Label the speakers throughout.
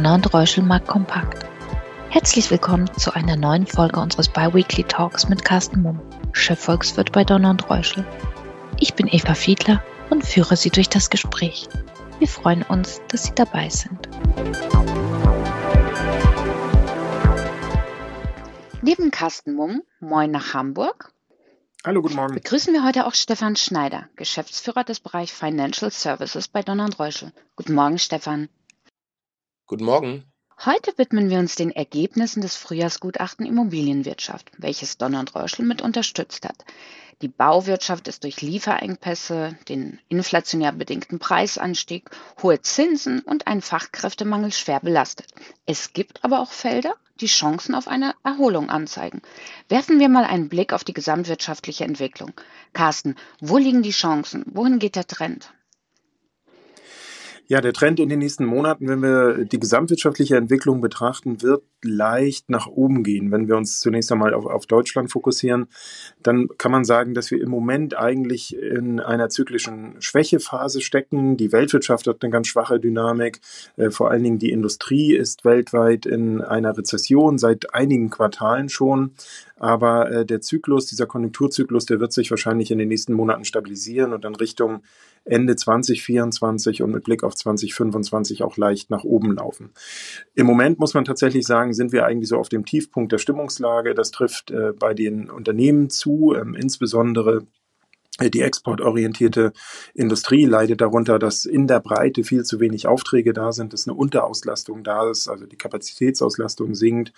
Speaker 1: Donner und Reuschel Markt Kompakt. Herzlich willkommen zu einer neuen Folge unseres Biweekly Talks mit Carsten Mumm, Chefvolkswirt bei Donner und Reuschel. Ich bin Eva Fiedler und führe Sie durch das Gespräch. Wir freuen uns, dass Sie dabei sind. Neben Carsten Mumm, moin nach Hamburg.
Speaker 2: Hallo, guten Morgen.
Speaker 1: Begrüßen wir heute auch Stefan Schneider, Geschäftsführer des Bereichs Financial Services bei Donner und Reuschel. Guten Morgen, Stefan.
Speaker 3: Guten Morgen.
Speaker 1: Heute widmen wir uns den Ergebnissen des Frühjahrsgutachten Immobilienwirtschaft, welches Donner und Reuschel mit unterstützt hat. Die Bauwirtschaft ist durch Lieferengpässe, den inflationär bedingten Preisanstieg, hohe Zinsen und einen Fachkräftemangel schwer belastet. Es gibt aber auch Felder, die Chancen auf eine Erholung anzeigen. Werfen wir mal einen Blick auf die gesamtwirtschaftliche Entwicklung. Carsten, wo liegen die Chancen? Wohin geht der Trend?
Speaker 2: Ja, der Trend in den nächsten Monaten, wenn wir die gesamtwirtschaftliche Entwicklung betrachten, wird leicht nach oben gehen. Wenn wir uns zunächst einmal auf, auf Deutschland fokussieren, dann kann man sagen, dass wir im Moment eigentlich in einer zyklischen Schwächephase stecken. Die Weltwirtschaft hat eine ganz schwache Dynamik. Äh, vor allen Dingen die Industrie ist weltweit in einer Rezession seit einigen Quartalen schon. Aber äh, der Zyklus, dieser Konjunkturzyklus, der wird sich wahrscheinlich in den nächsten Monaten stabilisieren und dann Richtung Ende 2024 und mit Blick auf 2025 auch leicht nach oben laufen. Im Moment muss man tatsächlich sagen, sind wir eigentlich so auf dem Tiefpunkt der Stimmungslage. Das trifft äh, bei den Unternehmen zu, ähm, insbesondere äh, die exportorientierte Industrie leidet darunter, dass in der Breite viel zu wenig Aufträge da sind, dass eine Unterauslastung da ist, also die Kapazitätsauslastung sinkt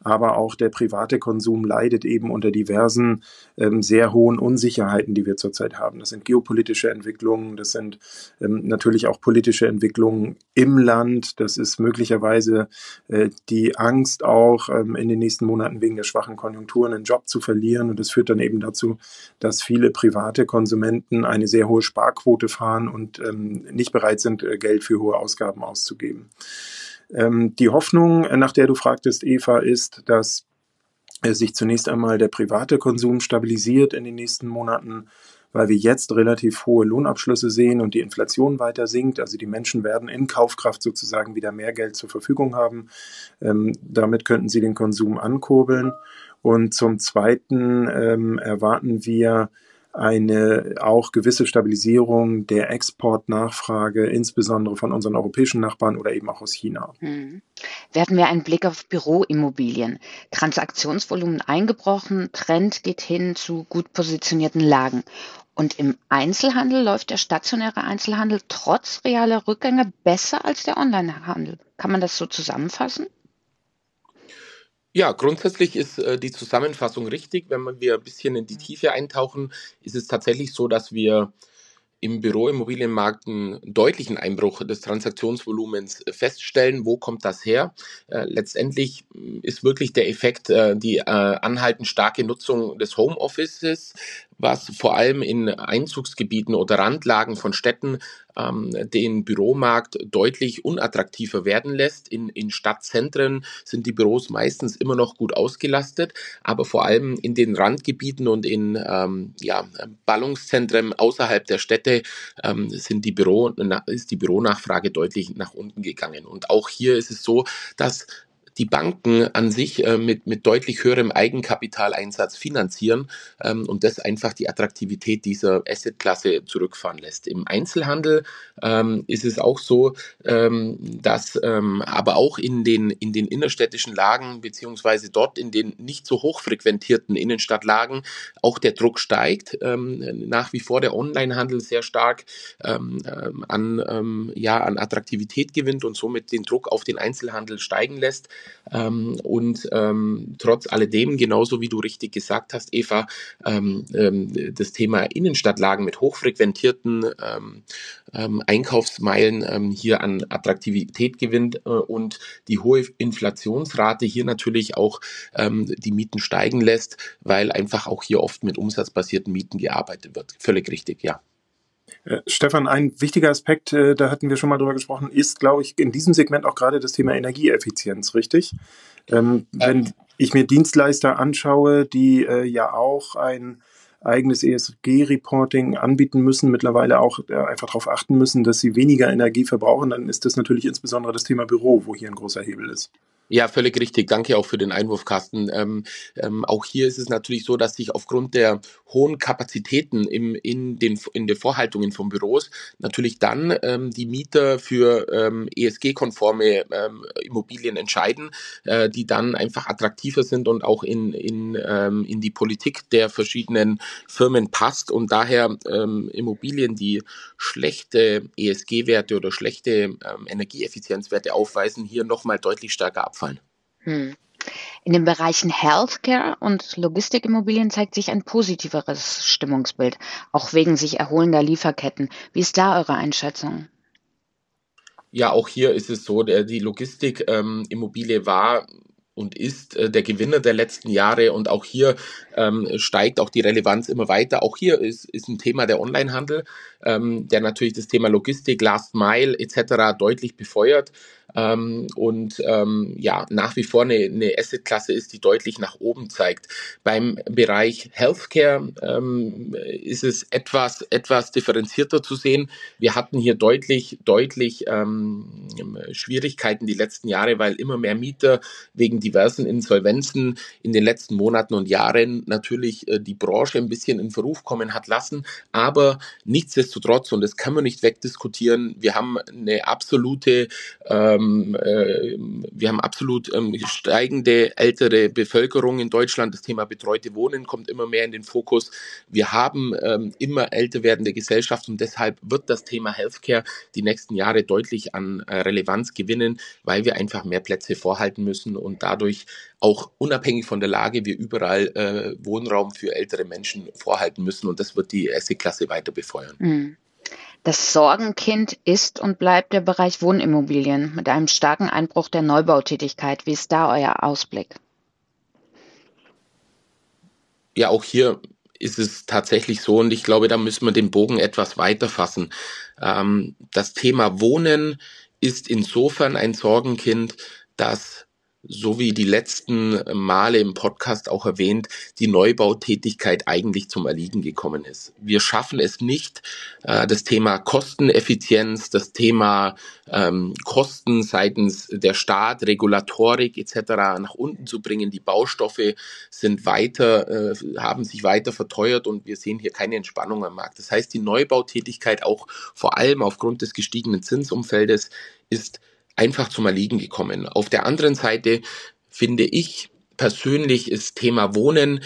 Speaker 2: aber auch der private Konsum leidet eben unter diversen ähm, sehr hohen Unsicherheiten, die wir zurzeit haben. Das sind geopolitische Entwicklungen, das sind ähm, natürlich auch politische Entwicklungen im Land, das ist möglicherweise äh, die Angst auch ähm, in den nächsten Monaten wegen der schwachen Konjunkturen einen Job zu verlieren und das führt dann eben dazu, dass viele private Konsumenten eine sehr hohe Sparquote fahren und ähm, nicht bereit sind, äh, Geld für hohe Ausgaben auszugeben. Ähm, die Hoffnung, äh, nach der du fragtest, Eva, ist, dass äh, sich zunächst einmal der private Konsum stabilisiert in den nächsten Monaten, weil wir jetzt relativ hohe Lohnabschlüsse sehen und die Inflation weiter sinkt. Also die Menschen werden in Kaufkraft sozusagen wieder mehr Geld zur Verfügung haben. Ähm, damit könnten sie den Konsum ankurbeln. Und zum Zweiten ähm, erwarten wir eine auch gewisse Stabilisierung der Exportnachfrage, insbesondere von unseren europäischen Nachbarn oder eben auch aus China. Hm.
Speaker 1: Werten wir einen Blick auf Büroimmobilien. Transaktionsvolumen eingebrochen, Trend geht hin zu gut positionierten Lagen. Und im Einzelhandel läuft der stationäre Einzelhandel trotz realer Rückgänge besser als der Onlinehandel. Kann man das so zusammenfassen?
Speaker 3: Ja, grundsätzlich ist äh, die Zusammenfassung richtig. Wenn wir ein bisschen in die Tiefe eintauchen, ist es tatsächlich so, dass wir im Büroimmobilienmarkt einen deutlichen Einbruch des Transaktionsvolumens feststellen. Wo kommt das her? Äh, letztendlich ist wirklich der Effekt äh, die äh, anhaltend starke Nutzung des Homeoffices, was vor allem in Einzugsgebieten oder Randlagen von Städten ähm, den Büromarkt deutlich unattraktiver werden lässt. In, in Stadtzentren sind die Büros meistens immer noch gut ausgelastet, aber vor allem in den Randgebieten und in ähm, ja, Ballungszentren außerhalb der Städte ähm, sind die Büro, ist die Büronachfrage deutlich nach unten gegangen. Und auch hier ist es so, dass die Banken an sich äh, mit, mit deutlich höherem Eigenkapitaleinsatz finanzieren ähm, und das einfach die Attraktivität dieser Assetklasse zurückfahren lässt. Im Einzelhandel ähm, ist es auch so, ähm, dass ähm, aber auch in den, in den innerstädtischen Lagen beziehungsweise dort in den nicht so hochfrequentierten Innenstadtlagen auch der Druck steigt. Ähm, nach wie vor der Onlinehandel sehr stark ähm, an, ja, an Attraktivität gewinnt und somit den Druck auf den Einzelhandel steigen lässt. Ähm, und ähm, trotz alledem, genauso wie du richtig gesagt hast, Eva, ähm, ähm das Thema Innenstadtlagen mit hochfrequentierten ähm, ähm, Einkaufsmeilen hier an Attraktivität gewinnt äh, und die hohe Inflationsrate hier natürlich auch die Mieten steigen lässt, weil einfach auch hier oft mit umsatzbasierten Mieten gearbeitet wird. Völlig richtig, ja.
Speaker 2: Äh, Stefan, ein wichtiger Aspekt, äh, da hatten wir schon mal drüber gesprochen, ist, glaube ich, in diesem Segment auch gerade das Thema Energieeffizienz, richtig? Ähm, wenn ich mir Dienstleister anschaue, die äh, ja auch ein eigenes ESG-Reporting anbieten müssen, mittlerweile auch äh, einfach darauf achten müssen, dass sie weniger Energie verbrauchen, dann ist das natürlich insbesondere das Thema Büro, wo hier ein großer Hebel ist.
Speaker 3: Ja, völlig richtig. Danke auch für den Einwurf, Carsten. Ähm, ähm, auch hier ist es natürlich so, dass sich aufgrund der hohen Kapazitäten im, in, den, in der Vorhaltungen von Büros natürlich dann ähm, die Mieter für ähm, ESG-konforme ähm, Immobilien entscheiden, äh, die dann einfach attraktiver sind und auch in, in, ähm, in die Politik der verschiedenen Firmen passt und daher Immobilien, die schlechte ESG-Werte oder schlechte Energieeffizienzwerte aufweisen, hier nochmal deutlich stärker ab abfallen. Hm.
Speaker 1: In den Bereichen Healthcare und Logistikimmobilien zeigt sich ein positiveres Stimmungsbild, auch wegen sich erholender Lieferketten. Wie ist da eure Einschätzung?
Speaker 3: Ja, auch hier ist es so, die Logistikimmobilie ähm, war und ist äh, der Gewinner der letzten Jahre und auch hier ähm, steigt auch die Relevanz immer weiter. Auch hier ist, ist ein Thema der Onlinehandel, ähm, der natürlich das Thema Logistik, Last Mile etc. deutlich befeuert ähm, und ähm, ja nach wie vor eine, eine Assetklasse ist, die deutlich nach oben zeigt. Beim Bereich Healthcare ähm, ist es etwas etwas differenzierter zu sehen. Wir hatten hier deutlich deutlich ähm, Schwierigkeiten die letzten Jahre, weil immer mehr Mieter wegen diversen Insolvenzen in den letzten Monaten und Jahren natürlich äh, die Branche ein bisschen in Verruf kommen hat lassen. Aber nichtsdestotrotz, und das kann man nicht wegdiskutieren, wir haben eine absolute ähm, äh, wir haben absolut ähm, steigende ältere Bevölkerung in Deutschland. Das Thema betreute Wohnen kommt immer mehr in den Fokus. Wir haben ähm, immer älter werdende Gesellschaft und deshalb wird das Thema Healthcare die nächsten Jahre deutlich an äh, Relevanz gewinnen, weil wir einfach mehr Plätze vorhalten müssen und dadurch auch unabhängig von der Lage wir überall äh, Wohnraum für ältere Menschen vorhalten müssen und das wird die Asset-Klasse weiter befeuern. Mhm.
Speaker 1: Das Sorgenkind ist und bleibt der Bereich Wohnimmobilien mit einem starken Einbruch der Neubautätigkeit. Wie ist da euer Ausblick?
Speaker 3: Ja, auch hier ist es tatsächlich so und ich glaube, da müssen wir den Bogen etwas weiter fassen. Ähm, das Thema Wohnen ist insofern ein Sorgenkind, dass so wie die letzten Male im Podcast auch erwähnt, die Neubautätigkeit eigentlich zum Erliegen gekommen ist. Wir schaffen es nicht, äh, das Thema Kosteneffizienz, das Thema ähm, Kosten seitens der Staat, Regulatorik etc. nach unten zu bringen. Die Baustoffe sind weiter, äh, haben sich weiter verteuert und wir sehen hier keine Entspannung am Markt. Das heißt, die Neubautätigkeit auch vor allem aufgrund des gestiegenen Zinsumfeldes ist einfach zum Erliegen gekommen. Auf der anderen Seite finde ich persönlich ist Thema Wohnen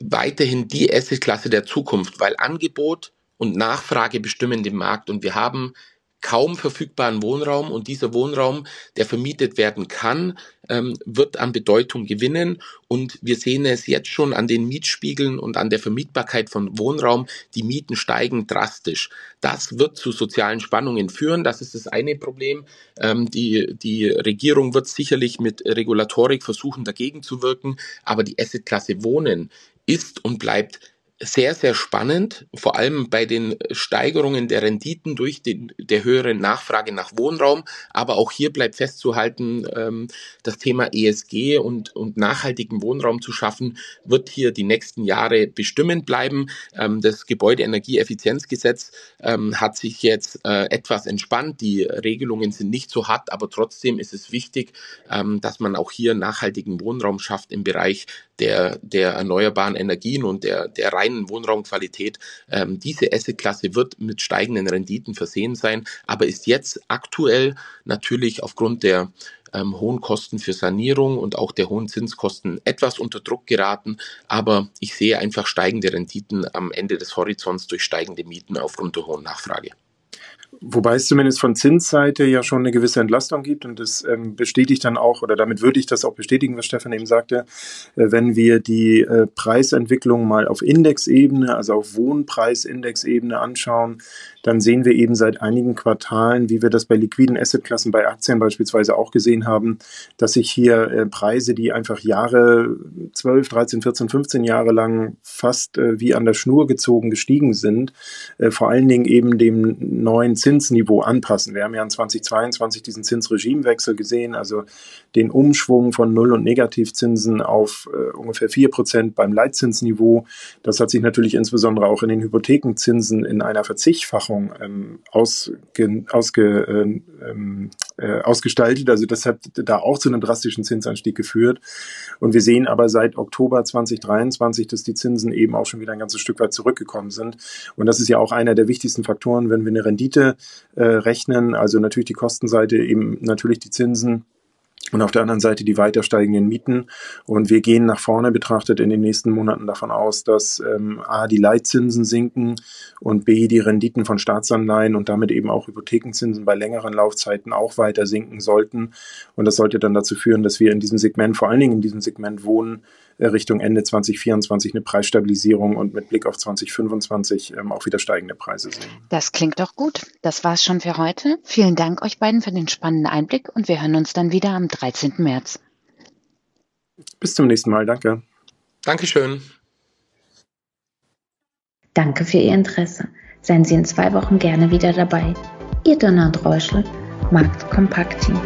Speaker 3: weiterhin die Assetklasse der Zukunft, weil Angebot und Nachfrage bestimmen den Markt und wir haben kaum verfügbaren Wohnraum und dieser Wohnraum, der vermietet werden kann, ähm, wird an Bedeutung gewinnen und wir sehen es jetzt schon an den Mietspiegeln und an der Vermietbarkeit von Wohnraum. Die Mieten steigen drastisch. Das wird zu sozialen Spannungen führen. Das ist das eine Problem. Ähm, die, die Regierung wird sicherlich mit Regulatorik versuchen, dagegen zu wirken, aber die Assetklasse Wohnen ist und bleibt sehr, sehr spannend, vor allem bei den Steigerungen der Renditen durch den, der höheren Nachfrage nach Wohnraum. Aber auch hier bleibt festzuhalten, ähm, das Thema ESG und, und nachhaltigen Wohnraum zu schaffen, wird hier die nächsten Jahre bestimmend bleiben. Ähm, das Gebäudeenergieeffizienzgesetz ähm, hat sich jetzt äh, etwas entspannt. Die Regelungen sind nicht so hart, aber trotzdem ist es wichtig, ähm, dass man auch hier nachhaltigen Wohnraum schafft im Bereich der, der erneuerbaren Energien und der, der reinen Wohnraumqualität. Ähm, diese Assetklasse wird mit steigenden Renditen versehen sein, aber ist jetzt aktuell natürlich aufgrund der ähm, hohen Kosten für Sanierung und auch der hohen Zinskosten etwas unter Druck geraten. Aber ich sehe einfach steigende Renditen am Ende des Horizonts durch steigende Mieten aufgrund der hohen Nachfrage.
Speaker 2: Wobei es zumindest von Zinsseite ja schon eine gewisse Entlastung gibt und das ähm, bestätigt dann auch, oder damit würde ich das auch bestätigen, was Stefan eben sagte, äh, wenn wir die äh, Preisentwicklung mal auf Indexebene, also auf Wohnpreisindexebene anschauen, dann sehen wir eben seit einigen Quartalen, wie wir das bei liquiden Assetklassen, bei Aktien beispielsweise auch gesehen haben, dass sich hier äh, Preise, die einfach Jahre, 12, 13, 14, 15 Jahre lang fast äh, wie an der Schnur gezogen gestiegen sind, äh, vor allen Dingen eben dem neuen Zinsniveau anpassen. Wir haben ja in 2022 diesen Zinsregimewechsel gesehen, also den Umschwung von Null- und Negativzinsen auf äh, ungefähr vier Prozent beim Leitzinsniveau. Das hat sich natürlich insbesondere auch in den Hypothekenzinsen in einer Verzichtfachung ähm, ausge, ausge, äh, äh, ausgestaltet. Also das hat da auch zu einem drastischen Zinsanstieg geführt. Und wir sehen aber seit Oktober 2023, dass die Zinsen eben auch schon wieder ein ganzes Stück weit zurückgekommen sind. Und das ist ja auch einer der wichtigsten Faktoren, wenn wir eine Rendite äh, rechnen. Also natürlich die Kostenseite, eben natürlich die Zinsen und auf der anderen Seite die weiter steigenden Mieten. Und wir gehen nach vorne betrachtet in den nächsten Monaten davon aus, dass ähm, A, die Leitzinsen sinken und B, die Renditen von Staatsanleihen und damit eben auch Hypothekenzinsen bei längeren Laufzeiten auch weiter sinken sollten. Und das sollte dann dazu führen, dass wir in diesem Segment, vor allen Dingen in diesem Segment Wohnen, Richtung Ende 2024 eine Preisstabilisierung und mit Blick auf 2025 ähm, auch wieder steigende Preise sehen.
Speaker 1: Das klingt doch gut. Das war's schon für heute. Vielen Dank euch beiden für den spannenden Einblick und wir hören uns dann wieder am 13. März.
Speaker 2: Bis zum nächsten Mal. Danke.
Speaker 3: Dankeschön.
Speaker 4: Danke für Ihr Interesse. Seien Sie in zwei Wochen gerne wieder dabei. Ihr Donner und Reuschel, Markt Kompakt Team.